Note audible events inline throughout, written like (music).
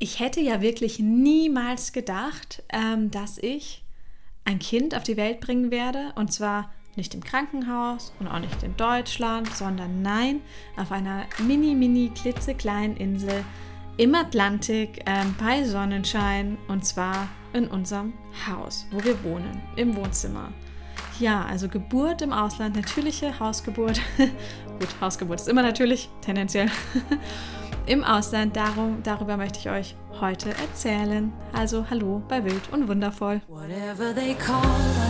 ich hätte ja wirklich niemals gedacht, ähm, dass ich ein Kind auf die Welt bringen werde. Und zwar nicht im Krankenhaus und auch nicht in Deutschland, sondern nein, auf einer mini, mini, klitzekleinen Insel im Atlantik ähm, bei Sonnenschein und zwar in unserem Haus, wo wir wohnen, im Wohnzimmer. Ja, also Geburt im Ausland, natürliche Hausgeburt. (laughs) Gut, Hausgeburt ist immer natürlich, tendenziell. (laughs) Im Ausland, darum, darüber möchte ich euch heute erzählen. Also hallo bei Wild und Wundervoll. Whatever they call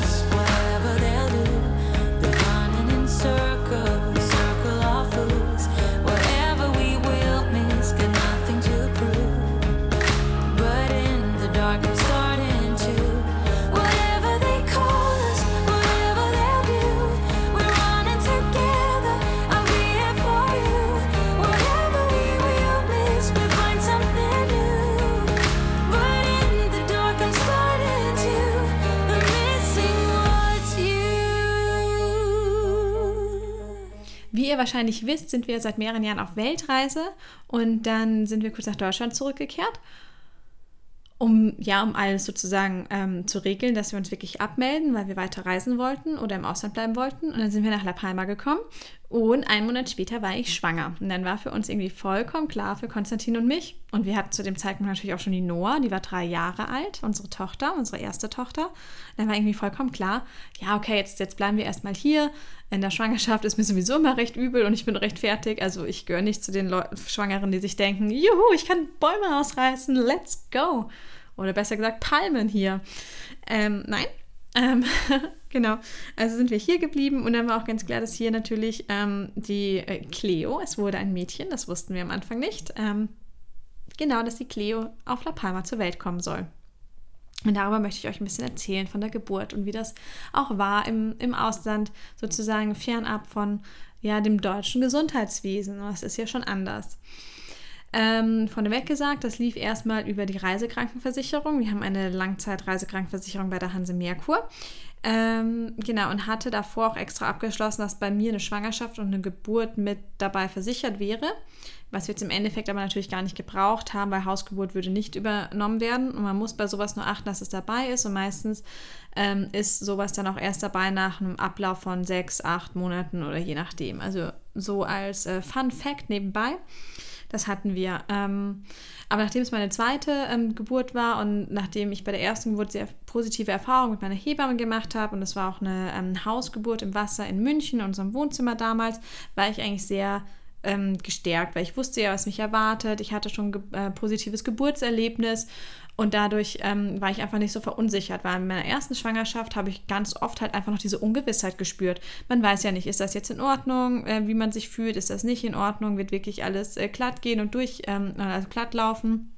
us, whatever they'll wahrscheinlich wisst, sind wir seit mehreren Jahren auf Weltreise und dann sind wir kurz nach Deutschland zurückgekehrt, um ja, um alles sozusagen ähm, zu regeln, dass wir uns wirklich abmelden, weil wir weiter reisen wollten oder im Ausland bleiben wollten. Und dann sind wir nach La Palma gekommen und einen Monat später war ich schwanger. Und dann war für uns irgendwie vollkommen klar, für Konstantin und mich. Und wir hatten zu dem Zeitpunkt natürlich auch schon die Noah, die war drei Jahre alt, unsere Tochter, unsere erste Tochter. Und dann war irgendwie vollkommen klar, ja, okay, jetzt, jetzt bleiben wir erstmal hier. In der Schwangerschaft ist mir sowieso immer recht übel und ich bin recht fertig. Also ich gehöre nicht zu den Leu Schwangeren, die sich denken, juhu, ich kann Bäume ausreißen, let's go. Oder besser gesagt, Palmen hier. Ähm, nein, ähm, (laughs) genau. Also sind wir hier geblieben und dann war auch ganz klar, dass hier natürlich ähm, die äh, Cleo, es wurde ein Mädchen, das wussten wir am Anfang nicht, ähm, genau, dass die Cleo auf La Palma zur Welt kommen soll. Und darüber möchte ich euch ein bisschen erzählen von der Geburt und wie das auch war im, im Ausland, sozusagen fernab von ja, dem deutschen Gesundheitswesen. Das ist ja schon anders. Ähm, vorneweg gesagt, das lief erstmal über die Reisekrankenversicherung. Wir haben eine Langzeit-Reisekrankenversicherung bei der Hanse Merkur. Ähm, genau, und hatte davor auch extra abgeschlossen, dass bei mir eine Schwangerschaft und eine Geburt mit dabei versichert wäre. Was wir jetzt im Endeffekt aber natürlich gar nicht gebraucht haben, weil Hausgeburt würde nicht übernommen werden. Und man muss bei sowas nur achten, dass es dabei ist. Und meistens ähm, ist sowas dann auch erst dabei nach einem Ablauf von sechs, acht Monaten oder je nachdem. Also so als äh, Fun Fact nebenbei. Das hatten wir. Ähm, aber nachdem es meine zweite ähm, Geburt war und nachdem ich bei der ersten Geburt sehr positive Erfahrungen mit meiner Hebamme gemacht habe und es war auch eine ähm, Hausgeburt im Wasser in München, in unserem Wohnzimmer damals, war ich eigentlich sehr ähm, gestärkt, weil ich wusste ja, was mich erwartet. Ich hatte schon ge äh, positives Geburtserlebnis und dadurch ähm, war ich einfach nicht so verunsichert, weil in meiner ersten Schwangerschaft habe ich ganz oft halt einfach noch diese Ungewissheit gespürt. Man weiß ja nicht, ist das jetzt in Ordnung, äh, wie man sich fühlt, ist das nicht in Ordnung, wird wirklich alles äh, glatt gehen und durch, ähm, also glatt laufen.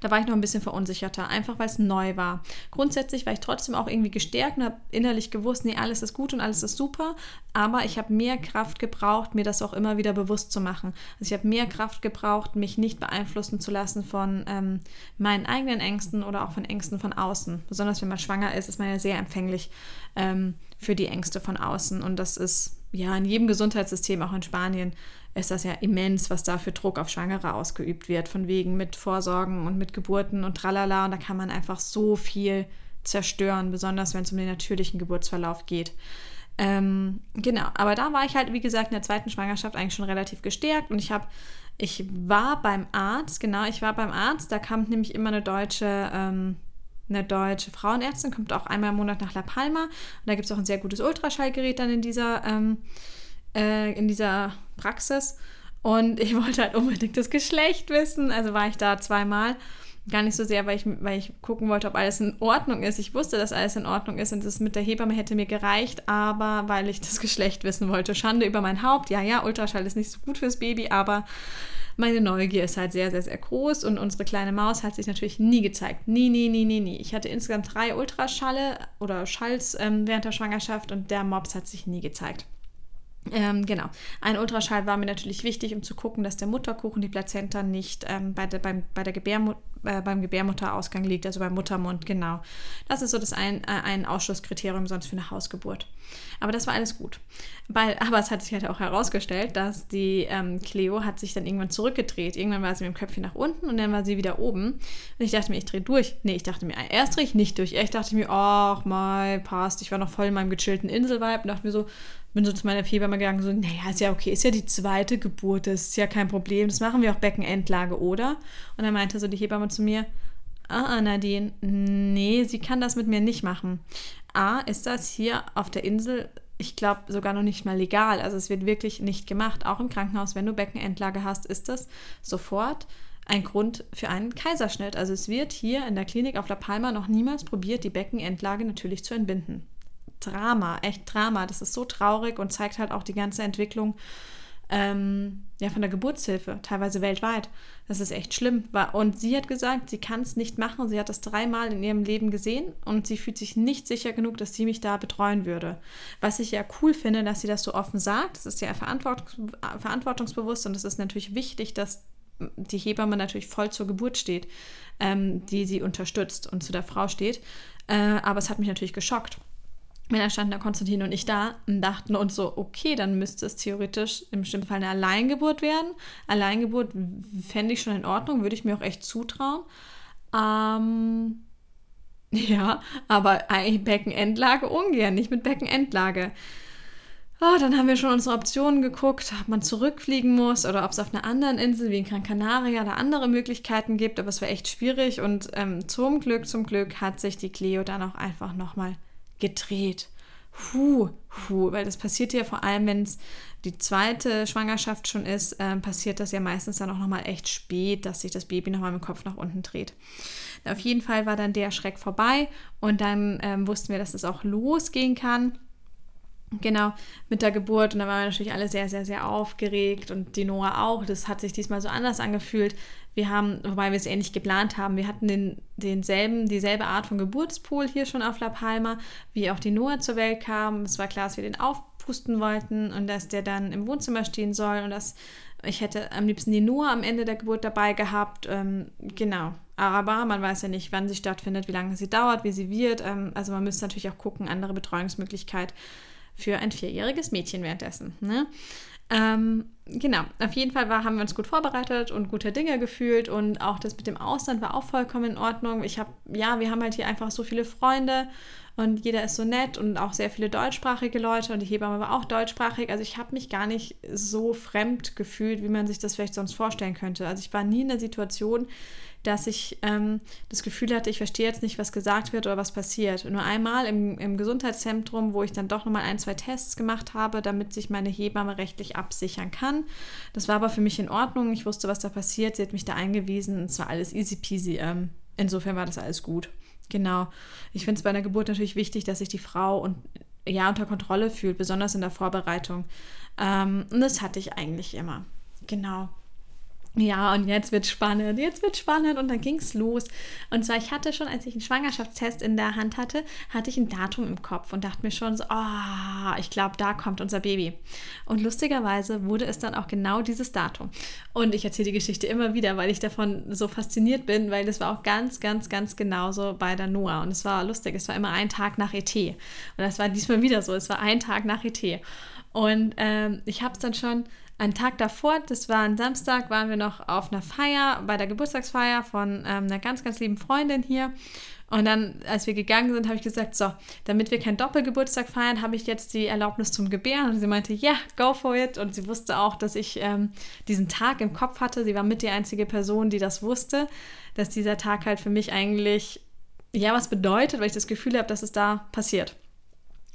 Da war ich noch ein bisschen verunsicherter, einfach weil es neu war. Grundsätzlich war ich trotzdem auch irgendwie gestärkt und habe innerlich gewusst, nee, alles ist gut und alles ist super, aber ich habe mehr Kraft gebraucht, mir das auch immer wieder bewusst zu machen. Also ich habe mehr Kraft gebraucht, mich nicht beeinflussen zu lassen von ähm, meinen eigenen Ängsten oder auch von Ängsten von außen. Besonders wenn man schwanger ist, ist man ja sehr empfänglich ähm, für die Ängste von außen und das ist ja in jedem Gesundheitssystem, auch in Spanien, ist das ja immens, was da für Druck auf Schwangere ausgeübt wird, von wegen mit Vorsorgen und mit Geburten und tralala. Und da kann man einfach so viel zerstören, besonders wenn es um den natürlichen Geburtsverlauf geht. Ähm, genau, aber da war ich halt, wie gesagt, in der zweiten Schwangerschaft eigentlich schon relativ gestärkt und ich habe, ich war beim Arzt, genau, ich war beim Arzt, da kam nämlich immer eine deutsche, ähm, eine deutsche Frauenärztin, kommt auch einmal im Monat nach La Palma und da gibt es auch ein sehr gutes Ultraschallgerät dann in dieser ähm, äh, in dieser Praxis. Und (laughs) ich wollte halt unbedingt das Geschlecht wissen. Also war ich da zweimal. Gar nicht so sehr, weil ich, weil ich gucken wollte, ob alles in Ordnung ist. Ich wusste, dass alles in Ordnung ist und das mit der Hebamme hätte mir gereicht, aber weil ich das (laughs) Geschlecht wissen wollte. Schande über mein Haupt. Ja, ja, Ultraschall ist nicht so gut fürs Baby, aber meine Neugier ist halt sehr, sehr, sehr groß und unsere kleine Maus hat sich natürlich nie gezeigt. Nie, nie, nie, nie, nie. Ich hatte insgesamt drei Ultraschalle oder Schalls ähm, während der Schwangerschaft und der Mops hat sich nie gezeigt. Ähm, genau. Ein Ultraschall war mir natürlich wichtig, um zu gucken, dass der Mutterkuchen, die Plazenta nicht ähm, bei, der, beim, bei der Gebärmutter äh, beim Gebärmutterausgang liegt, also beim Muttermund, genau. Das ist so das ein, äh, ein Ausschlusskriterium sonst für eine Hausgeburt. Aber das war alles gut. Weil, (laughs) aber es hat sich halt auch herausgestellt, dass die ähm, Cleo hat sich dann irgendwann zurückgedreht. Irgendwann war sie mit dem Köpfchen nach unten und dann war sie wieder oben. Und ich dachte mir, ich drehe durch. Nee, ich dachte mir, erst drehe ich nicht durch. Ich dachte mir, ach mal, passt. Ich war noch voll in meinem gechillten Inselvibe und dachte mir so, bin so zu meiner Fieberma gegangen, so, naja, ist ja okay, ist ja die zweite Geburt, das ist ja kein Problem, das machen wir auch Beckenendlage, oder? Und dann meinte so die Hebamme zu mir, ah, Nadine, nee, sie kann das mit mir nicht machen. A, ist das hier auf der Insel, ich glaube, sogar noch nicht mal legal. Also es wird wirklich nicht gemacht. Auch im Krankenhaus, wenn du Beckenendlage hast, ist das sofort ein Grund für einen Kaiserschnitt. Also es wird hier in der Klinik auf La Palma noch niemals probiert, die Beckenendlage natürlich zu entbinden. Drama, echt Drama. Das ist so traurig und zeigt halt auch die ganze Entwicklung ähm, ja, von der Geburtshilfe, teilweise weltweit. Das ist echt schlimm. Und sie hat gesagt, sie kann es nicht machen. Sie hat das dreimal in ihrem Leben gesehen und sie fühlt sich nicht sicher genug, dass sie mich da betreuen würde. Was ich ja cool finde, dass sie das so offen sagt. Das ist ja verantwortungs verantwortungsbewusst und es ist natürlich wichtig, dass die Hebamme natürlich voll zur Geburt steht, ähm, die sie unterstützt und zu der Frau steht. Äh, aber es hat mich natürlich geschockt. Dann standen da Konstantin und ich da und dachten uns so, okay, dann müsste es theoretisch im bestimmten Fall eine Alleingeburt werden. Alleingeburt fände ich schon in Ordnung, würde ich mir auch echt zutrauen. Ähm, (laughs) ja, aber eigentlich Beckenendlage ungern, nicht mit Beckenendlage. Oh, dann haben wir schon unsere Optionen geguckt, ob man zurückfliegen muss oder ob es auf einer anderen Insel wie in Gran Canaria da andere Möglichkeiten gibt, aber es war echt schwierig und ähm, zum Glück, zum Glück hat sich die Cleo dann auch einfach nochmal gedreht. Puh, puh, weil das passiert ja vor allem, wenn es die zweite Schwangerschaft schon ist, äh, passiert das ja meistens dann auch nochmal echt spät, dass sich das Baby nochmal dem Kopf nach unten dreht. Auf jeden Fall war dann der Schreck vorbei und dann ähm, wussten wir, dass es auch losgehen kann. Genau, mit der Geburt. Und da waren wir natürlich alle sehr, sehr, sehr aufgeregt und die Noah auch. Das hat sich diesmal so anders angefühlt. Wir haben, wobei wir es ähnlich geplant haben, wir hatten den, denselben, dieselbe Art von Geburtspool hier schon auf La Palma, wie auch die Noah zur Welt kam. Es war klar, dass wir den aufpusten wollten und dass der dann im Wohnzimmer stehen soll und dass ich hätte am liebsten die Noah am Ende der Geburt dabei gehabt. Ähm, genau. Aber man weiß ja nicht, wann sie stattfindet, wie lange sie dauert, wie sie wird. Ähm, also man müsste natürlich auch gucken, andere Betreuungsmöglichkeit für ein vierjähriges Mädchen währenddessen. Ne? Ähm, genau, auf jeden Fall war, haben wir uns gut vorbereitet und gute Dinge gefühlt und auch das mit dem Ausland war auch vollkommen in Ordnung. Ich habe, ja, wir haben halt hier einfach so viele Freunde und jeder ist so nett und auch sehr viele deutschsprachige Leute und die Hebamme war auch deutschsprachig. Also ich habe mich gar nicht so fremd gefühlt, wie man sich das vielleicht sonst vorstellen könnte. Also ich war nie in der Situation, dass ich ähm, das Gefühl hatte, ich verstehe jetzt nicht, was gesagt wird oder was passiert. Nur einmal im, im Gesundheitszentrum, wo ich dann doch nochmal ein, zwei Tests gemacht habe, damit sich meine Hebamme rechtlich absichern kann. Das war aber für mich in Ordnung. Ich wusste, was da passiert. Sie hat mich da eingewiesen. Es war alles easy peasy. Ähm, insofern war das alles gut. Genau. Ich finde es bei einer Geburt natürlich wichtig, dass sich die Frau und ja unter Kontrolle fühlt, besonders in der Vorbereitung. Ähm, und das hatte ich eigentlich immer. Genau. Ja, und jetzt wird spannend, jetzt wird spannend und dann ging es los. Und zwar, ich hatte schon, als ich einen Schwangerschaftstest in der Hand hatte, hatte ich ein Datum im Kopf und dachte mir schon so, oh, ich glaube, da kommt unser Baby. Und lustigerweise wurde es dann auch genau dieses Datum. Und ich erzähle die Geschichte immer wieder, weil ich davon so fasziniert bin, weil das war auch ganz, ganz, ganz genauso bei der Noah. Und es war lustig, es war immer ein Tag nach ET. Und das war diesmal wieder so, es war ein Tag nach ET. Und ähm, ich habe es dann schon einen Tag davor, das war ein Samstag, waren wir noch auf einer Feier, bei der Geburtstagsfeier von ähm, einer ganz, ganz lieben Freundin hier. Und dann, als wir gegangen sind, habe ich gesagt, so, damit wir keinen Doppelgeburtstag feiern, habe ich jetzt die Erlaubnis zum Gebären. Und sie meinte, ja, yeah, go for it. Und sie wusste auch, dass ich ähm, diesen Tag im Kopf hatte. Sie war mit die einzige Person, die das wusste, dass dieser Tag halt für mich eigentlich, ja, was bedeutet, weil ich das Gefühl habe, dass es da passiert.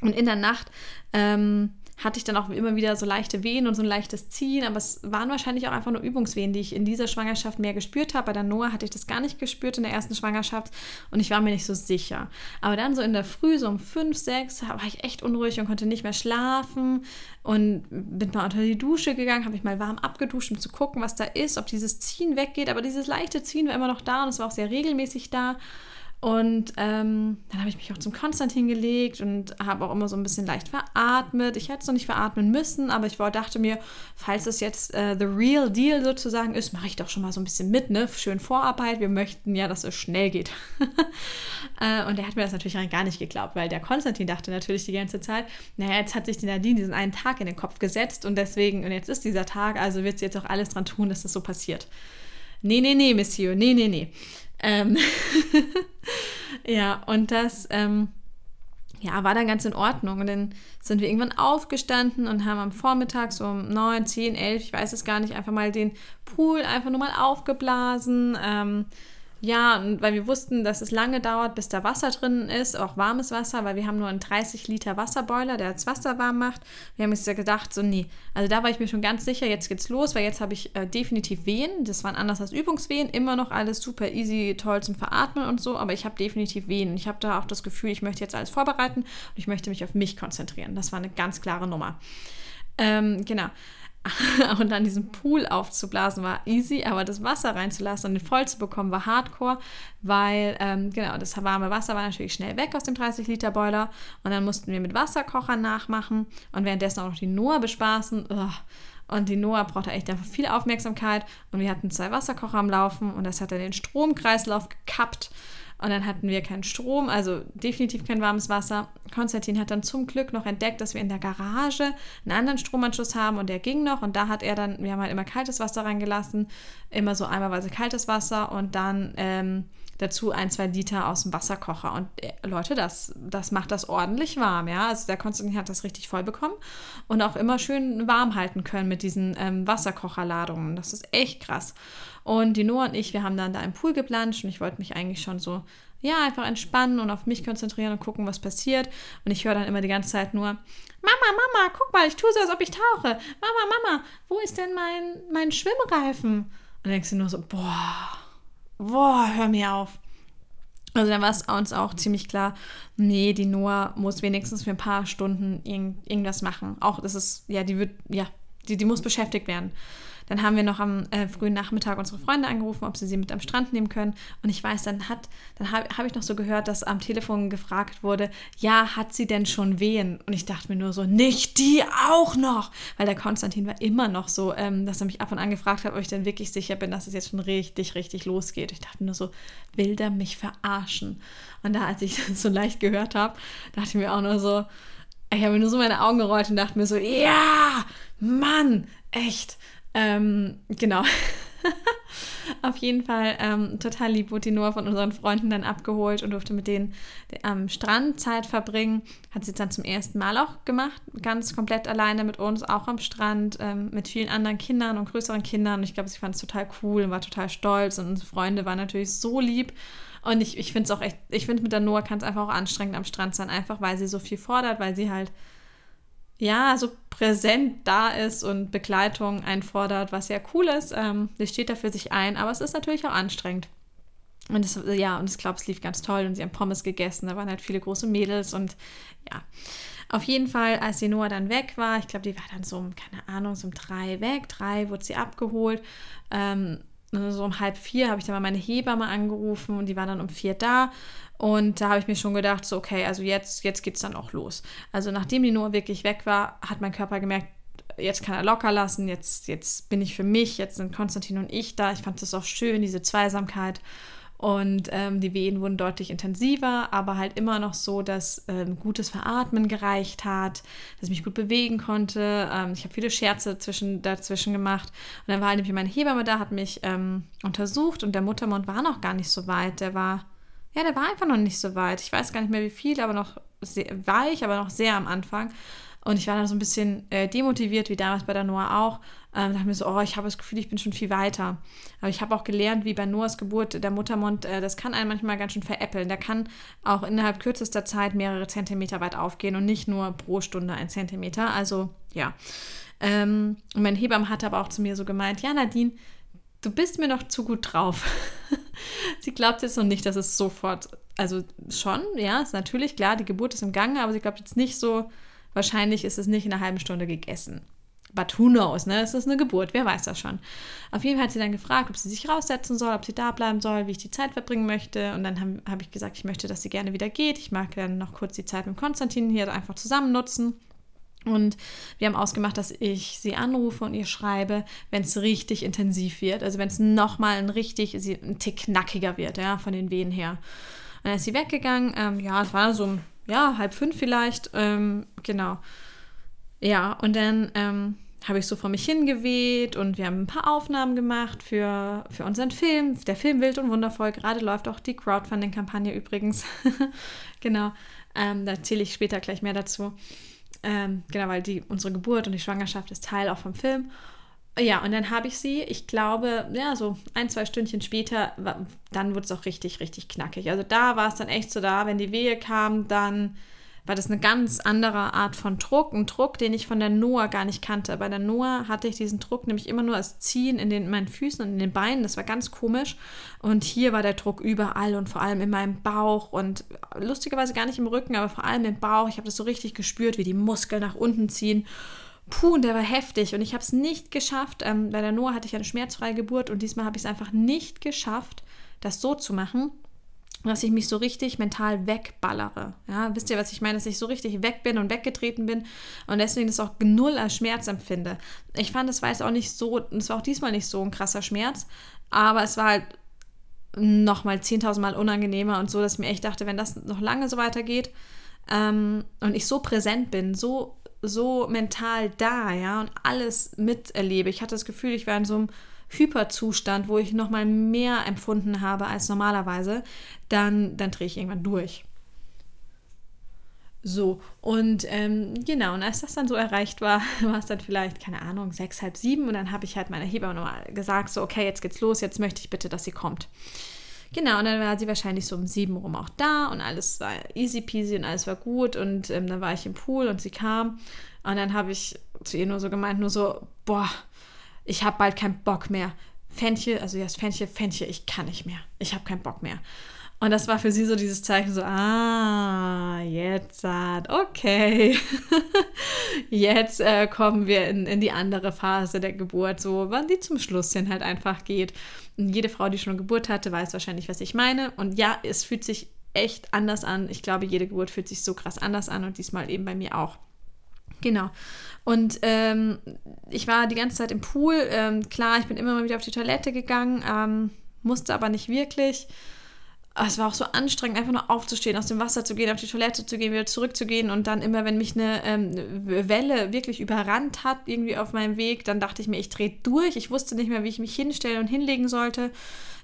Und in der Nacht ähm, hatte ich dann auch immer wieder so leichte Wehen und so ein leichtes Ziehen, aber es waren wahrscheinlich auch einfach nur Übungswehen, die ich in dieser Schwangerschaft mehr gespürt habe. Bei der Noah hatte ich das gar nicht gespürt in der ersten Schwangerschaft und ich war mir nicht so sicher. Aber dann so in der Früh, so um fünf, sechs, war ich echt unruhig und konnte nicht mehr schlafen und bin mal unter die Dusche gegangen, habe mich mal warm abgeduscht, um zu gucken, was da ist, ob dieses Ziehen weggeht. Aber dieses leichte Ziehen war immer noch da und es war auch sehr regelmäßig da. Und ähm, dann habe ich mich auch zum Konstantin gelegt und habe auch immer so ein bisschen leicht veratmet. Ich hätte es noch nicht veratmen müssen, aber ich dachte mir, falls es jetzt äh, the real deal sozusagen ist, mache ich doch schon mal so ein bisschen mit, ne? Schön Vorarbeit. Wir möchten ja, dass es schnell geht. (laughs) äh, und der hat mir das natürlich gar nicht geglaubt, weil der Konstantin dachte natürlich die ganze Zeit, naja, jetzt hat sich die Nadine diesen einen Tag in den Kopf gesetzt und deswegen, und jetzt ist dieser Tag, also wird sie jetzt auch alles dran tun, dass das so passiert. Nee, nee, nee, Monsieur, nee, nee, nee. Ähm (laughs) ja, und das ähm, ja, war dann ganz in Ordnung. Und dann sind wir irgendwann aufgestanden und haben am Vormittag so um 9, 10, 11, ich weiß es gar nicht, einfach mal den Pool einfach nur mal aufgeblasen. Ähm, ja, weil wir wussten, dass es lange dauert, bis da Wasser drin ist, auch warmes Wasser, weil wir haben nur einen 30 Liter Wasserboiler, der das Wasser warm macht. Wir haben uns ja gedacht, so nee, also da war ich mir schon ganz sicher, jetzt geht's los, weil jetzt habe ich äh, definitiv Wehen. Das waren anders als Übungswehen, immer noch alles super easy, toll zum Veratmen und so, aber ich habe definitiv Wehen. Ich habe da auch das Gefühl, ich möchte jetzt alles vorbereiten und ich möchte mich auf mich konzentrieren. Das war eine ganz klare Nummer. Ähm, genau. (laughs) und dann diesen Pool aufzublasen war easy, aber das Wasser reinzulassen und den voll zu bekommen war hardcore, weil ähm, genau das warme Wasser war natürlich schnell weg aus dem 30 Liter Boiler und dann mussten wir mit Wasserkochern nachmachen und währenddessen auch noch die Noah bespaßen. Ugh. Und die Noah brauchte echt einfach viel Aufmerksamkeit und wir hatten zwei Wasserkocher am Laufen und das hat dann den Stromkreislauf gekappt und dann hatten wir keinen Strom, also definitiv kein warmes Wasser. Konstantin hat dann zum Glück noch entdeckt, dass wir in der Garage einen anderen Stromanschluss haben und der ging noch. Und da hat er dann, wir haben halt immer kaltes Wasser reingelassen, immer so einmalweise kaltes Wasser und dann ähm, dazu ein, zwei Liter aus dem Wasserkocher. Und äh, Leute, das, das macht das ordentlich warm, ja. Also der Konstantin hat das richtig voll bekommen und auch immer schön warm halten können mit diesen ähm, Wasserkocherladungen. Das ist echt krass. Und die Noah und ich, wir haben dann da im Pool geplanscht und ich wollte mich eigentlich schon so, ja, einfach entspannen und auf mich konzentrieren und gucken, was passiert. Und ich höre dann immer die ganze Zeit nur, Mama, Mama, guck mal, ich tue so, als ob ich tauche. Mama, Mama, wo ist denn mein, mein Schwimmreifen? Und dann denkst du nur so, boah, boah, hör mir auf. Also dann war es uns auch ziemlich klar, nee, die Noah muss wenigstens für ein paar Stunden irgend, irgendwas machen. Auch das ist, ja, die wird, ja, die, die muss beschäftigt werden. Dann haben wir noch am äh, frühen Nachmittag unsere Freunde angerufen, ob sie sie mit am Strand nehmen können. Und ich weiß, dann hat, dann habe hab ich noch so gehört, dass am Telefon gefragt wurde, ja, hat sie denn schon Wehen? Und ich dachte mir nur so, nicht die auch noch! Weil der Konstantin war immer noch so, ähm, dass er mich ab und an gefragt hat, ob ich denn wirklich sicher bin, dass es jetzt schon richtig, richtig losgeht. Ich dachte nur so, will der mich verarschen? Und da, als ich (laughs) das so leicht gehört habe, dachte ich mir auch nur so, ich habe mir nur so meine Augen gerollt und dachte mir so, ja, Mann, echt. Ähm, genau. (laughs) Auf jeden Fall ähm, total lieb wurde die Noah von unseren Freunden dann abgeholt und durfte mit denen am Strand Zeit verbringen. Hat sie dann zum ersten Mal auch gemacht, ganz komplett alleine mit uns, auch am Strand, ähm, mit vielen anderen Kindern und größeren Kindern. Und ich glaube, sie fand es total cool und war total stolz und unsere Freunde waren natürlich so lieb. Und ich, ich finde es auch echt, ich finde mit der Noah kann es einfach auch anstrengend am Strand sein, einfach weil sie so viel fordert, weil sie halt ja, so präsent da ist und Begleitung einfordert, was ja cool ist. Ähm, sie steht da für sich ein, aber es ist natürlich auch anstrengend. Und es, ja, und ich glaube, es lief ganz toll und sie haben Pommes gegessen. Da waren halt viele große Mädels und ja. Auf jeden Fall, als die Noah dann weg war, ich glaube, die war dann so um, keine Ahnung, so um drei weg. Drei wurde sie abgeholt. Ähm, so um halb vier habe ich dann mal meine Hebamme angerufen und die war dann um vier da. Und da habe ich mir schon gedacht, so, okay, also jetzt, jetzt geht es dann auch los. Also nachdem die Noah wirklich weg war, hat mein Körper gemerkt, jetzt kann er locker lassen, jetzt, jetzt bin ich für mich, jetzt sind Konstantin und ich da. Ich fand das auch schön, diese Zweisamkeit. Und ähm, die Wehen wurden deutlich intensiver, aber halt immer noch so, dass ähm, gutes Veratmen gereicht hat, dass ich mich gut bewegen konnte. Ähm, ich habe viele Scherze zwischen, dazwischen gemacht. Und dann war halt nämlich meine Hebamme da, hat mich ähm, untersucht und der Muttermund war noch gar nicht so weit. Der war, ja, der war einfach noch nicht so weit. Ich weiß gar nicht mehr wie viel, aber noch sehr, weich, aber noch sehr am Anfang. Und ich war dann so ein bisschen äh, demotiviert, wie damals bei der Noah auch. Ähm, dachte mir so, oh, ich habe das Gefühl, ich bin schon viel weiter. Aber ich habe auch gelernt, wie bei Noahs Geburt der Muttermund, äh, das kann einen manchmal ganz schön veräppeln. Der kann auch innerhalb kürzester Zeit mehrere Zentimeter weit aufgehen und nicht nur pro Stunde ein Zentimeter. Also ja. Ähm, und mein Hebamme hat aber auch zu mir so gemeint, ja Nadine, du bist mir noch zu gut drauf. (laughs) sie glaubt jetzt noch nicht, dass es sofort, also schon, ja, ist natürlich klar, die Geburt ist im Gange, aber sie glaubt jetzt nicht so, wahrscheinlich ist es nicht in einer halben Stunde gegessen. But who knows, ne? Es ist eine Geburt, wer weiß das schon. Auf jeden Fall hat sie dann gefragt, ob sie sich raussetzen soll, ob sie da bleiben soll, wie ich die Zeit verbringen möchte. Und dann habe hab ich gesagt, ich möchte, dass sie gerne wieder geht. Ich mag dann noch kurz die Zeit mit Konstantin hier einfach zusammen nutzen. Und wir haben ausgemacht, dass ich sie anrufe und ihr schreibe, wenn es richtig intensiv wird. Also wenn es nochmal ein richtig, ein Tick knackiger wird, ja, von den Wehen her. Und dann ist sie weggegangen. Ähm, ja, es war so, ja, halb fünf vielleicht. Ähm, genau. Ja, und dann ähm, habe ich so vor mich hingeweht und wir haben ein paar Aufnahmen gemacht für, für unseren Film. Der Film Wild und Wundervoll. Gerade läuft auch die Crowdfunding-Kampagne übrigens. (laughs) genau. Ähm, da erzähle ich später gleich mehr dazu. Ähm, genau, weil die, unsere Geburt und die Schwangerschaft ist Teil auch vom Film. Ja, und dann habe ich sie, ich glaube, ja, so ein, zwei Stündchen später, dann wurde es auch richtig, richtig knackig. Also da war es dann echt so da, wenn die Wehe kam, dann war das eine ganz andere Art von Druck. Ein Druck, den ich von der Noah gar nicht kannte. Bei der Noah hatte ich diesen Druck nämlich immer nur als Ziehen in, den, in meinen Füßen und in den Beinen. Das war ganz komisch. Und hier war der Druck überall und vor allem in meinem Bauch und lustigerweise gar nicht im Rücken, aber vor allem im Bauch. Ich habe das so richtig gespürt, wie die Muskeln nach unten ziehen. Puh, und der war heftig und ich habe es nicht geschafft. Ähm, bei der Noah hatte ich eine schmerzfreie Geburt und diesmal habe ich es einfach nicht geschafft, das so zu machen dass ich mich so richtig mental wegballere. Ja, wisst ihr, was ich meine? Dass ich so richtig weg bin und weggetreten bin und deswegen das auch null als Schmerz empfinde. Ich fand, es war jetzt auch nicht so, es war auch diesmal nicht so ein krasser Schmerz, aber es war halt nochmal 10.000 Mal unangenehmer und so, dass ich mir echt dachte, wenn das noch lange so weitergeht ähm, und ich so präsent bin, so, so mental da, ja, und alles miterlebe. Ich hatte das Gefühl, ich war in so einem Hyperzustand, wo ich nochmal mehr empfunden habe als normalerweise, dann, dann drehe ich irgendwann durch. So, und ähm, genau, und als das dann so erreicht war, (laughs) war es dann vielleicht, keine Ahnung, sechs, halb sieben und dann habe ich halt meiner Hebamme nochmal gesagt, so, okay, jetzt geht's los, jetzt möchte ich bitte, dass sie kommt. Genau, und dann war sie wahrscheinlich so um sieben rum auch da und alles war easy peasy und alles war gut und ähm, dann war ich im Pool und sie kam und dann habe ich zu ihr nur so gemeint, nur so, boah, ich habe bald keinen Bock mehr. Fenchel, also jetzt Fenchel, Fenchel, ich kann nicht mehr. Ich habe keinen Bock mehr. Und das war für sie so dieses Zeichen, so, ah, jetzt, okay. (laughs) jetzt äh, kommen wir in, in die andere Phase der Geburt, so, wann die zum Schluss hin halt einfach geht. Und jede Frau, die schon eine Geburt hatte, weiß wahrscheinlich, was ich meine. Und ja, es fühlt sich echt anders an. Ich glaube, jede Geburt fühlt sich so krass anders an und diesmal eben bei mir auch. Genau. Und ähm, ich war die ganze Zeit im Pool. Ähm, klar, ich bin immer mal wieder auf die Toilette gegangen, ähm, musste aber nicht wirklich. Es war auch so anstrengend, einfach nur aufzustehen, aus dem Wasser zu gehen, auf die Toilette zu gehen, wieder zurückzugehen. Und dann immer, wenn mich eine ähm, Welle wirklich überrannt hat, irgendwie auf meinem Weg, dann dachte ich mir, ich drehe durch. Ich wusste nicht mehr, wie ich mich hinstellen und hinlegen sollte.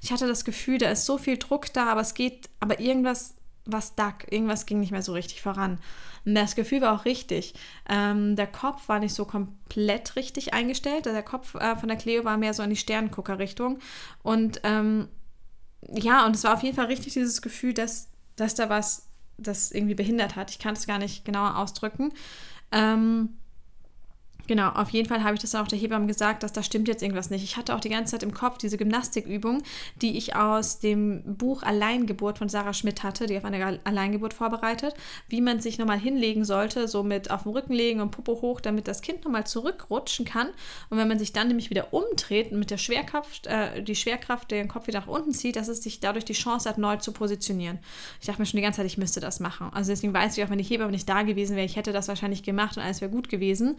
Ich hatte das Gefühl, da ist so viel Druck da, aber es geht, aber irgendwas was dack, irgendwas ging nicht mehr so richtig voran. Und das Gefühl war auch richtig. Ähm, der Kopf war nicht so komplett richtig eingestellt. Der Kopf äh, von der Cleo war mehr so in die Sternengucker-Richtung. Und ähm, ja, und es war auf jeden Fall richtig dieses Gefühl, dass, dass da was das irgendwie behindert hat. Ich kann es gar nicht genauer ausdrücken. Ähm, Genau, auf jeden Fall habe ich das auch der Hebamme gesagt, dass da stimmt jetzt irgendwas nicht. Ich hatte auch die ganze Zeit im Kopf diese Gymnastikübung, die ich aus dem Buch Alleingeburt von Sarah Schmidt hatte, die auf eine Alleingeburt vorbereitet, wie man sich nochmal hinlegen sollte, so mit auf dem Rücken legen und Popo hoch, damit das Kind nochmal zurückrutschen kann. Und wenn man sich dann nämlich wieder umdreht und mit der Schwerkraft, äh, die Schwerkraft den Kopf wieder nach unten zieht, dass es sich dadurch die Chance hat, neu zu positionieren. Ich dachte mir schon die ganze Zeit, ich müsste das machen. Also deswegen weiß ich auch, wenn die Hebamme nicht da gewesen wäre, ich hätte das wahrscheinlich gemacht und alles wäre gut gewesen.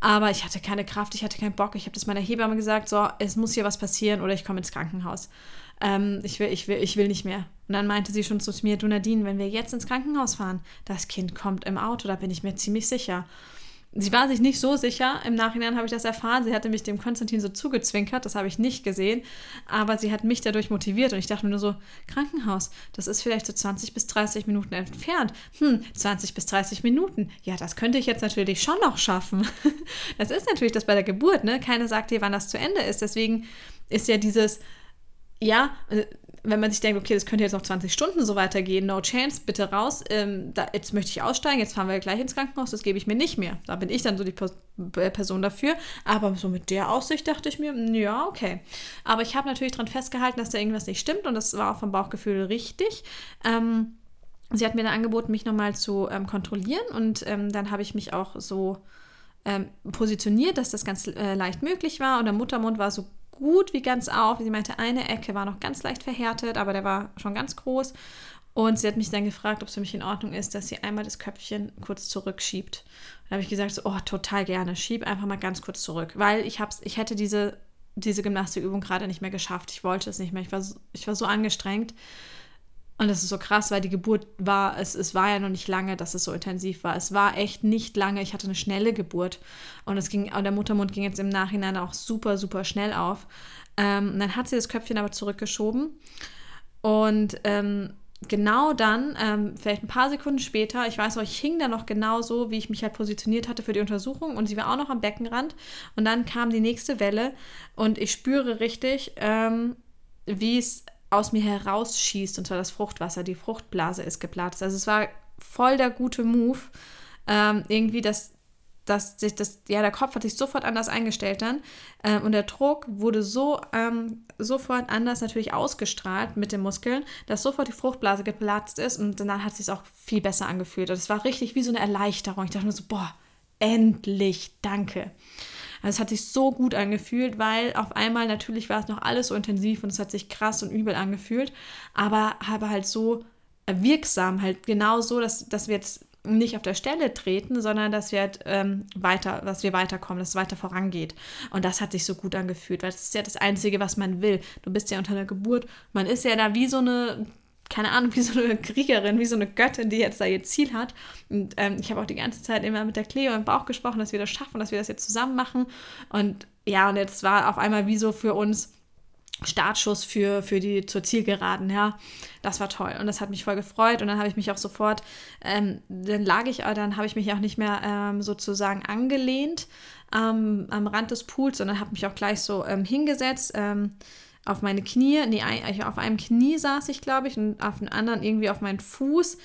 Aber ich hatte keine Kraft, ich hatte keinen Bock. Ich habe das meiner Hebamme gesagt, so, es muss hier was passieren oder ich komme ins Krankenhaus. Ähm, ich, will, ich, will, ich will nicht mehr. Und dann meinte sie schon zu mir, du Nadine, wenn wir jetzt ins Krankenhaus fahren, das Kind kommt im Auto, da bin ich mir ziemlich sicher. Sie war sich nicht so sicher. Im Nachhinein habe ich das erfahren. Sie hatte mich dem Konstantin so zugezwinkert. Das habe ich nicht gesehen. Aber sie hat mich dadurch motiviert. Und ich dachte mir nur so: Krankenhaus, das ist vielleicht so 20 bis 30 Minuten entfernt. Hm, 20 bis 30 Minuten. Ja, das könnte ich jetzt natürlich schon noch schaffen. (laughs) Das ist natürlich das bei der Geburt. Ne? Keiner sagt dir, wann das zu Ende ist. Deswegen ist ja dieses. Ja, äh, wenn man sich denkt, okay, das könnte jetzt noch 20 Stunden so weitergehen, no chance, bitte raus, ähm, da, jetzt möchte ich aussteigen, jetzt fahren wir gleich ins Krankenhaus, das gebe ich mir nicht mehr. Da bin ich dann so die äh, Person dafür. Aber so mit der Aussicht dachte ich mir, ja, okay. Aber ich habe natürlich daran festgehalten, dass da irgendwas nicht stimmt und das war auch vom Bauchgefühl richtig. Ähm, sie hat mir dann angeboten, mich nochmal zu ähm, kontrollieren und ähm, dann habe ich mich auch so ähm, positioniert, dass das ganz äh, leicht möglich war. Und der Muttermund war so gut wie ganz auf. Sie meinte, eine Ecke war noch ganz leicht verhärtet, aber der war schon ganz groß. Und sie hat mich dann gefragt, ob es für mich in Ordnung ist, dass sie einmal das Köpfchen kurz zurückschiebt. Da habe ich gesagt, so, oh, total gerne. Schieb einfach mal ganz kurz zurück. Weil ich, hab's, ich hätte diese, diese Gymnastikübung gerade nicht mehr geschafft. Ich wollte es nicht mehr. Ich war, ich war so angestrengt. Und das ist so krass, weil die Geburt war, es, es war ja noch nicht lange, dass es so intensiv war. Es war echt nicht lange. Ich hatte eine schnelle Geburt. Und es ging, der Muttermund ging jetzt im Nachhinein auch super, super schnell auf. Ähm, dann hat sie das Köpfchen aber zurückgeschoben. Und ähm, genau dann, ähm, vielleicht ein paar Sekunden später, ich weiß noch, ich hing da noch genau so, wie ich mich halt positioniert hatte für die Untersuchung und sie war auch noch am Beckenrand. Und dann kam die nächste Welle und ich spüre richtig, ähm, wie es aus mir herausschießt, und zwar das Fruchtwasser. Die Fruchtblase ist geplatzt. Also es war voll der gute Move. Ähm, irgendwie, dass, dass sich das, ja, der Kopf hat sich sofort anders eingestellt dann. Ähm, und der Druck wurde so ähm, sofort anders natürlich ausgestrahlt mit den Muskeln, dass sofort die Fruchtblase geplatzt ist und dann hat es sich auch viel besser angefühlt. Und es war richtig wie so eine Erleichterung. Ich dachte mir so, boah, endlich, danke. Also es hat sich so gut angefühlt, weil auf einmal natürlich war es noch alles so intensiv und es hat sich krass und übel angefühlt, aber aber halt so wirksam, halt genau so, dass, dass wir jetzt nicht auf der Stelle treten, sondern dass wir halt, ähm, weiter, dass wir weiterkommen, dass es weiter vorangeht. Und das hat sich so gut angefühlt, weil das ist ja das Einzige, was man will. Du bist ja unter der Geburt, man ist ja da wie so eine keine Ahnung, wie so eine Kriegerin, wie so eine Göttin, die jetzt da ihr Ziel hat. Und ähm, ich habe auch die ganze Zeit immer mit der Cleo im Bauch gesprochen, dass wir das schaffen, dass wir das jetzt zusammen machen. Und ja, und jetzt war auf einmal wie so für uns Startschuss für, für die zur Zielgeraden, ja. Das war toll und das hat mich voll gefreut und dann habe ich mich auch sofort, ähm, dann lag ich, dann habe ich mich auch nicht mehr ähm, sozusagen angelehnt ähm, am Rand des Pools, sondern habe mich auch gleich so ähm, hingesetzt ähm, auf meine Knie, nee, auf einem Knie saß ich, glaube ich, und auf dem anderen irgendwie auf meinen Fuß.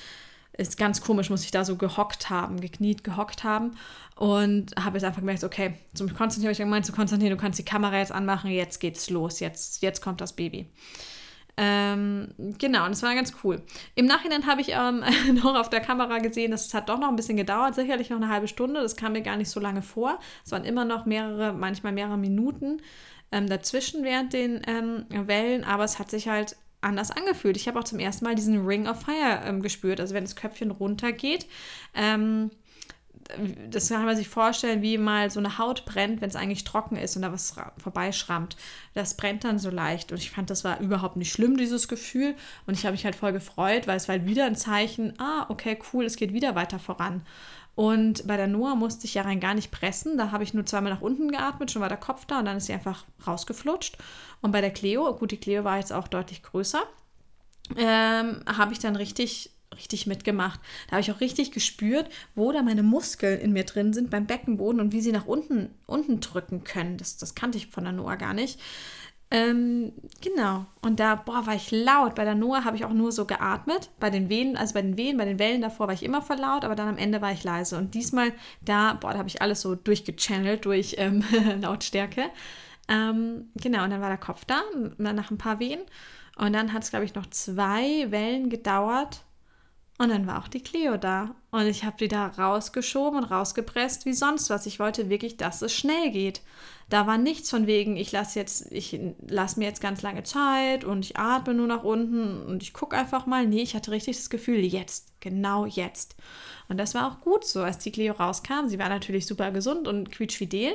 Ist ganz komisch, muss ich da so gehockt haben, gekniet, gehockt haben. Und habe jetzt einfach gemerkt, okay, zum Konstantin habe ich gemeint, zu Konstantin, du kannst die Kamera jetzt anmachen, jetzt geht's los, jetzt, jetzt kommt das Baby. Ähm, genau, und das war ganz cool. Im Nachhinein habe ich ähm, (laughs) noch auf der Kamera gesehen, dass es hat doch noch ein bisschen gedauert, sicherlich noch eine halbe Stunde. Das kam mir gar nicht so lange vor. Es waren immer noch mehrere, manchmal mehrere Minuten ähm, dazwischen während den ähm, Wellen, aber es hat sich halt anders angefühlt. Ich habe auch zum ersten Mal diesen Ring of Fire ähm, gespürt, also wenn das Köpfchen runtergeht. Ähm, das kann man sich vorstellen, wie mal so eine Haut brennt, wenn es eigentlich trocken ist und da was vorbeischrammt. Das brennt dann so leicht. Und ich fand, das war überhaupt nicht schlimm, dieses Gefühl. Und ich habe mich halt voll gefreut, weil es war halt wieder ein Zeichen, ah, okay, cool, es geht wieder weiter voran. Und bei der Noah musste ich ja rein gar nicht pressen. Da habe ich nur zweimal nach unten geatmet, schon war der Kopf da und dann ist sie einfach rausgeflutscht. Und bei der Cleo, gut, die Cleo war jetzt auch deutlich größer, ähm, habe ich dann richtig richtig mitgemacht. Da habe ich auch richtig gespürt, wo da meine Muskeln in mir drin sind beim Beckenboden und wie sie nach unten, unten drücken können. Das, das kannte ich von der Noah gar nicht. Ähm, genau. Und da, boah, war ich laut. Bei der Noah habe ich auch nur so geatmet. Bei den Wehen, also bei den Wehen, bei den Wellen davor war ich immer voll laut, aber dann am Ende war ich leise. Und diesmal, da, boah, da habe ich alles so durchgechannelt durch ähm, (laughs) Lautstärke. Ähm, genau, und dann war der Kopf da, nach ein paar Wehen. Und dann hat es, glaube ich, noch zwei Wellen gedauert. Und dann war auch die Cleo da. Und ich habe die da rausgeschoben und rausgepresst wie sonst was. Ich wollte wirklich, dass es schnell geht. Da war nichts von wegen, ich lasse jetzt, mir jetzt ganz lange Zeit und ich atme nur nach unten und ich gucke einfach mal. Nee, ich hatte richtig das Gefühl, jetzt, genau jetzt. Und das war auch gut so, als die Cleo rauskam. Sie war natürlich super gesund und quietschfidel,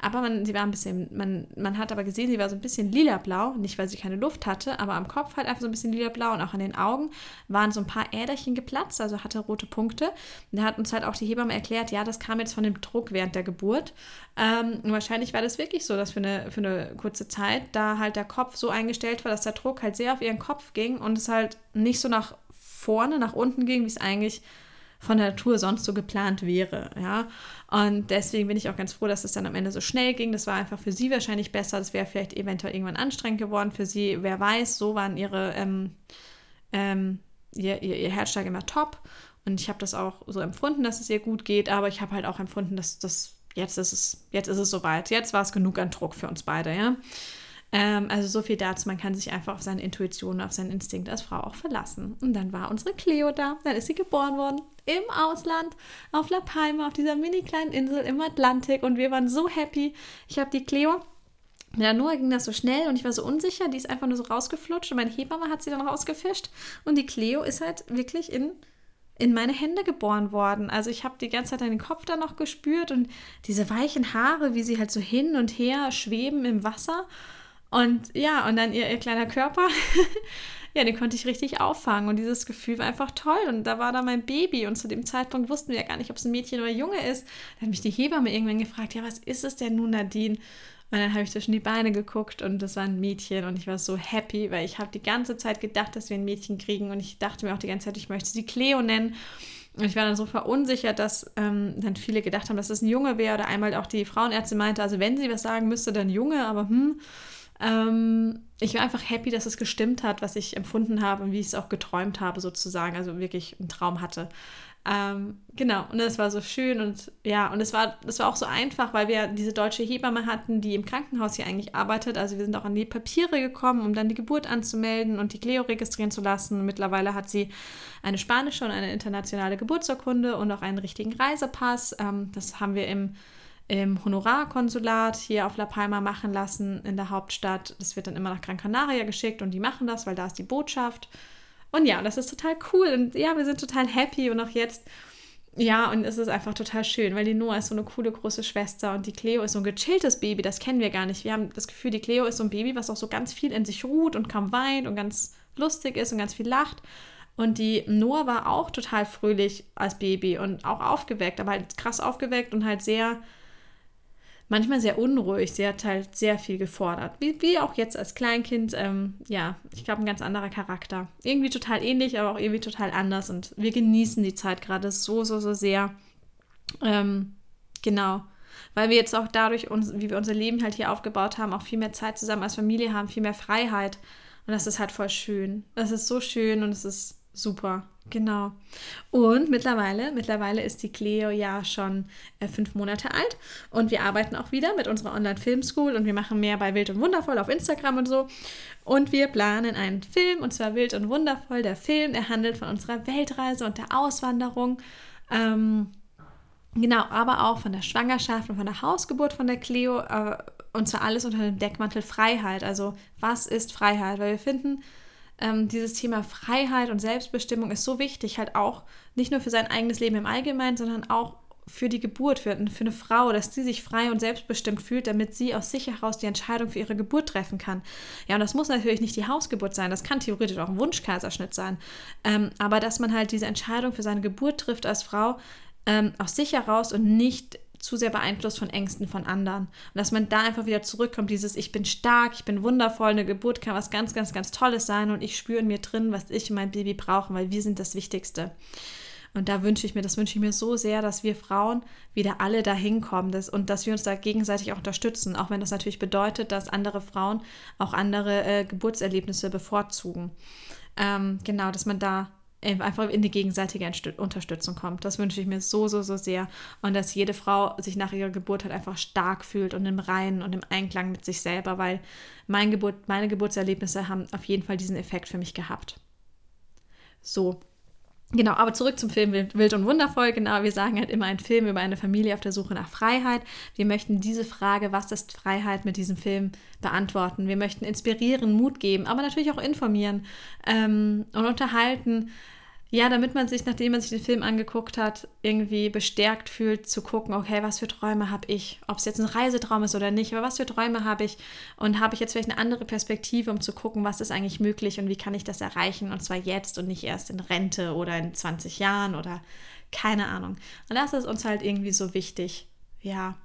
aber man, sie war ein bisschen, man, man hat aber gesehen, sie war so ein bisschen lila-blau. Nicht, weil sie keine Luft hatte, aber am Kopf halt einfach so ein bisschen lila-blau und auch an den Augen waren so ein paar Äderchen geplatzt, also hatte rote Punkte. Da hat uns halt auch die Hebamme erklärt, ja, das kam jetzt von dem Druck während der Geburt. Ähm, und wahrscheinlich war das wirklich so, dass für eine, für eine kurze Zeit da halt der Kopf so eingestellt war, dass der Druck halt sehr auf ihren Kopf ging und es halt nicht so nach vorne, nach unten ging, wie es eigentlich von der Natur sonst so geplant wäre. Ja? Und deswegen bin ich auch ganz froh, dass es dann am Ende so schnell ging. Das war einfach für sie wahrscheinlich besser. Das wäre vielleicht eventuell irgendwann anstrengend geworden für sie. Wer weiß, so waren ihre, ähm, ähm, ihr, ihr, ihr Herzschlag immer top. Und ich habe das auch so empfunden, dass es ihr gut geht, aber ich habe halt auch empfunden, dass das jetzt ist es, jetzt ist es soweit. Jetzt war es genug an Druck für uns beide, ja. Ähm, also so viel dazu, man kann sich einfach auf seine Intuition, auf seinen Instinkt als Frau auch verlassen. Und dann war unsere Cleo da, dann ist sie geboren worden im Ausland, auf La Palma, auf dieser mini kleinen Insel im Atlantik und wir waren so happy. Ich habe die Cleo mit der Noah ging das so schnell und ich war so unsicher. Die ist einfach nur so rausgeflutscht und meine Hebamme hat sie dann rausgefischt. Und die Cleo ist halt wirklich in in meine Hände geboren worden. Also ich habe die ganze Zeit den Kopf da noch gespürt und diese weichen Haare, wie sie halt so hin und her schweben im Wasser. Und ja, und dann ihr, ihr kleiner Körper, (laughs) ja, den konnte ich richtig auffangen. Und dieses Gefühl war einfach toll. Und da war da mein Baby. Und zu dem Zeitpunkt wussten wir ja gar nicht, ob es ein Mädchen oder ein Junge ist. Dann hat mich die Hebamme irgendwann gefragt, ja, was ist es denn nun, Nadine? Und dann habe ich zwischen die Beine geguckt und das war ein Mädchen und ich war so happy, weil ich habe die ganze Zeit gedacht, dass wir ein Mädchen kriegen und ich dachte mir auch die ganze Zeit, ich möchte sie Cleo nennen. Und ich war dann so verunsichert, dass ähm, dann viele gedacht haben, dass es das ein Junge wäre oder einmal auch die Frauenärztin meinte, also wenn sie was sagen müsste, dann Junge, aber hm. Ähm, ich war einfach happy, dass es gestimmt hat, was ich empfunden habe und wie ich es auch geträumt habe, sozusagen. Also wirklich einen Traum hatte. Ähm, genau, und das war so schön und ja, und es war, das war auch so einfach, weil wir diese deutsche Hebamme hatten, die im Krankenhaus hier eigentlich arbeitet. Also wir sind auch an die Papiere gekommen, um dann die Geburt anzumelden und die Cleo registrieren zu lassen. Mittlerweile hat sie eine spanische und eine internationale Geburtsurkunde und auch einen richtigen Reisepass. Ähm, das haben wir im im Honorarkonsulat hier auf La Palma machen lassen in der Hauptstadt. Das wird dann immer nach Gran Canaria geschickt und die machen das, weil da ist die Botschaft. Und ja, das ist total cool und ja, wir sind total happy und auch jetzt, ja, und es ist einfach total schön, weil die Noah ist so eine coole große Schwester und die Cleo ist so ein gechilltes Baby, das kennen wir gar nicht. Wir haben das Gefühl, die Cleo ist so ein Baby, was auch so ganz viel in sich ruht und kaum weint und ganz lustig ist und ganz viel lacht. Und die Noah war auch total fröhlich als Baby und auch aufgeweckt, aber halt krass aufgeweckt und halt sehr manchmal sehr unruhig. Sie hat halt sehr viel gefordert. Wie, wie auch jetzt als Kleinkind. Ähm, ja, ich glaube, ein ganz anderer Charakter. Irgendwie total ähnlich, aber auch irgendwie total anders. Und wir genießen die Zeit gerade so, so, so sehr. Ähm, genau. Weil wir jetzt auch dadurch, uns, wie wir unser Leben halt hier aufgebaut haben, auch viel mehr Zeit zusammen als Familie haben, viel mehr Freiheit. Und das ist halt voll schön. Das ist so schön und es ist super. Genau. Und mittlerweile, mittlerweile ist die Cleo ja schon äh, fünf Monate alt und wir arbeiten auch wieder mit unserer Online-Film-School und wir machen mehr bei Wild und Wundervoll auf Instagram und so. Und wir planen einen Film und zwar Wild und Wundervoll. Der Film, er handelt von unserer Weltreise und der Auswanderung. Ähm, genau, aber auch von der Schwangerschaft und von der Hausgeburt von der Cleo. Äh, und zwar alles unter dem Deckmantel Freiheit. Also, was ist Freiheit? Weil wir finden, ähm, dieses Thema Freiheit und Selbstbestimmung ist so wichtig, halt auch nicht nur für sein eigenes Leben im Allgemeinen, sondern auch für die Geburt, für, für eine Frau, dass sie sich frei und selbstbestimmt fühlt, damit sie aus sich heraus die Entscheidung für ihre Geburt treffen kann. Ja, und das muss natürlich nicht die Hausgeburt sein, das kann theoretisch auch ein Wunschkaiserschnitt sein. Ähm, aber dass man halt diese Entscheidung für seine Geburt trifft als Frau, ähm, aus sich heraus und nicht zu sehr beeinflusst von Ängsten von anderen. Und dass man da einfach wieder zurückkommt, dieses Ich bin stark, ich bin wundervoll, eine Geburt kann was ganz, ganz, ganz Tolles sein und ich spüre in mir drin, was ich und mein Baby brauchen, weil wir sind das Wichtigste. Und da wünsche ich mir, das wünsche ich mir so sehr, dass wir Frauen wieder alle dahin kommen dass, und dass wir uns da gegenseitig auch unterstützen, auch wenn das natürlich bedeutet, dass andere Frauen auch andere äh, Geburtserlebnisse bevorzugen. Ähm, genau, dass man da einfach in die gegenseitige Unterstützung kommt. Das wünsche ich mir so, so, so sehr. Und dass jede Frau sich nach ihrer Geburt halt einfach stark fühlt und im Reinen und im Einklang mit sich selber, weil mein Geburt, meine Geburtserlebnisse haben auf jeden Fall diesen Effekt für mich gehabt. So, Genau, aber zurück zum Film Wild und Wundervoll. Genau, wir sagen halt immer ein Film über eine Familie auf der Suche nach Freiheit. Wir möchten diese Frage, was ist Freiheit, mit diesem Film beantworten. Wir möchten inspirieren, Mut geben, aber natürlich auch informieren ähm, und unterhalten. Ja, damit man sich, nachdem man sich den Film angeguckt hat, irgendwie bestärkt fühlt, zu gucken, okay, was für Träume habe ich? Ob es jetzt ein Reisetraum ist oder nicht, aber was für Träume habe ich? Und habe ich jetzt vielleicht eine andere Perspektive, um zu gucken, was ist eigentlich möglich und wie kann ich das erreichen? Und zwar jetzt und nicht erst in Rente oder in 20 Jahren oder keine Ahnung. Und das ist uns halt irgendwie so wichtig. Ja,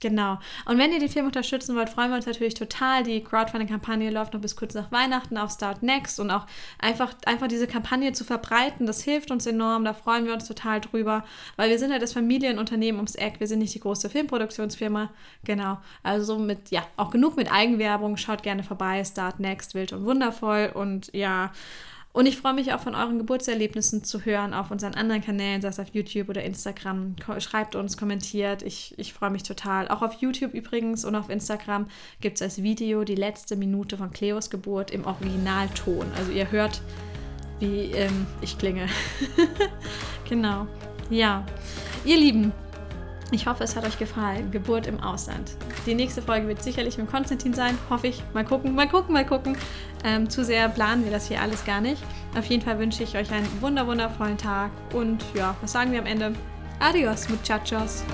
Genau. Und wenn ihr den Film unterstützen wollt, freuen wir uns natürlich total. Die Crowdfunding-Kampagne läuft noch bis kurz nach Weihnachten auf Start Next und auch einfach, einfach diese Kampagne zu verbreiten, das hilft uns enorm. Da freuen wir uns total drüber, weil wir sind halt das Familienunternehmen ums Eck. Wir sind nicht die große Filmproduktionsfirma. Genau. Also mit, ja, auch genug mit Eigenwerbung. Schaut gerne vorbei. Start Next, wild und wundervoll. Und ja, Und ich freue mich auch von euren Geburtserlebnissen zu hören auf unseren anderen Kanälen, sei es auf YouTube oder Instagram. Schreibt uns, kommentiert. Ich, ich freue mich total. Auch auf YouTube übrigens und auf Instagram gibt es als Video die letzte Minute von Cleos Geburt im Originalton. Also ihr hört, wie ähm, ich klinge. (laughs) genau. Ja. Ihr Lieben, ich hoffe, es hat euch gefallen. Geburt im Ausland. Die nächste Folge wird sicherlich mit Konstantin sein. Hoffe ich. Mal gucken, mal gucken, mal gucken. Ähm, zu sehr planen wir das hier alles gar nicht. Auf jeden Fall wünsche ich euch einen wunder wundervollen Tag. Und ja, was sagen wir am Ende? Adios, muchachos.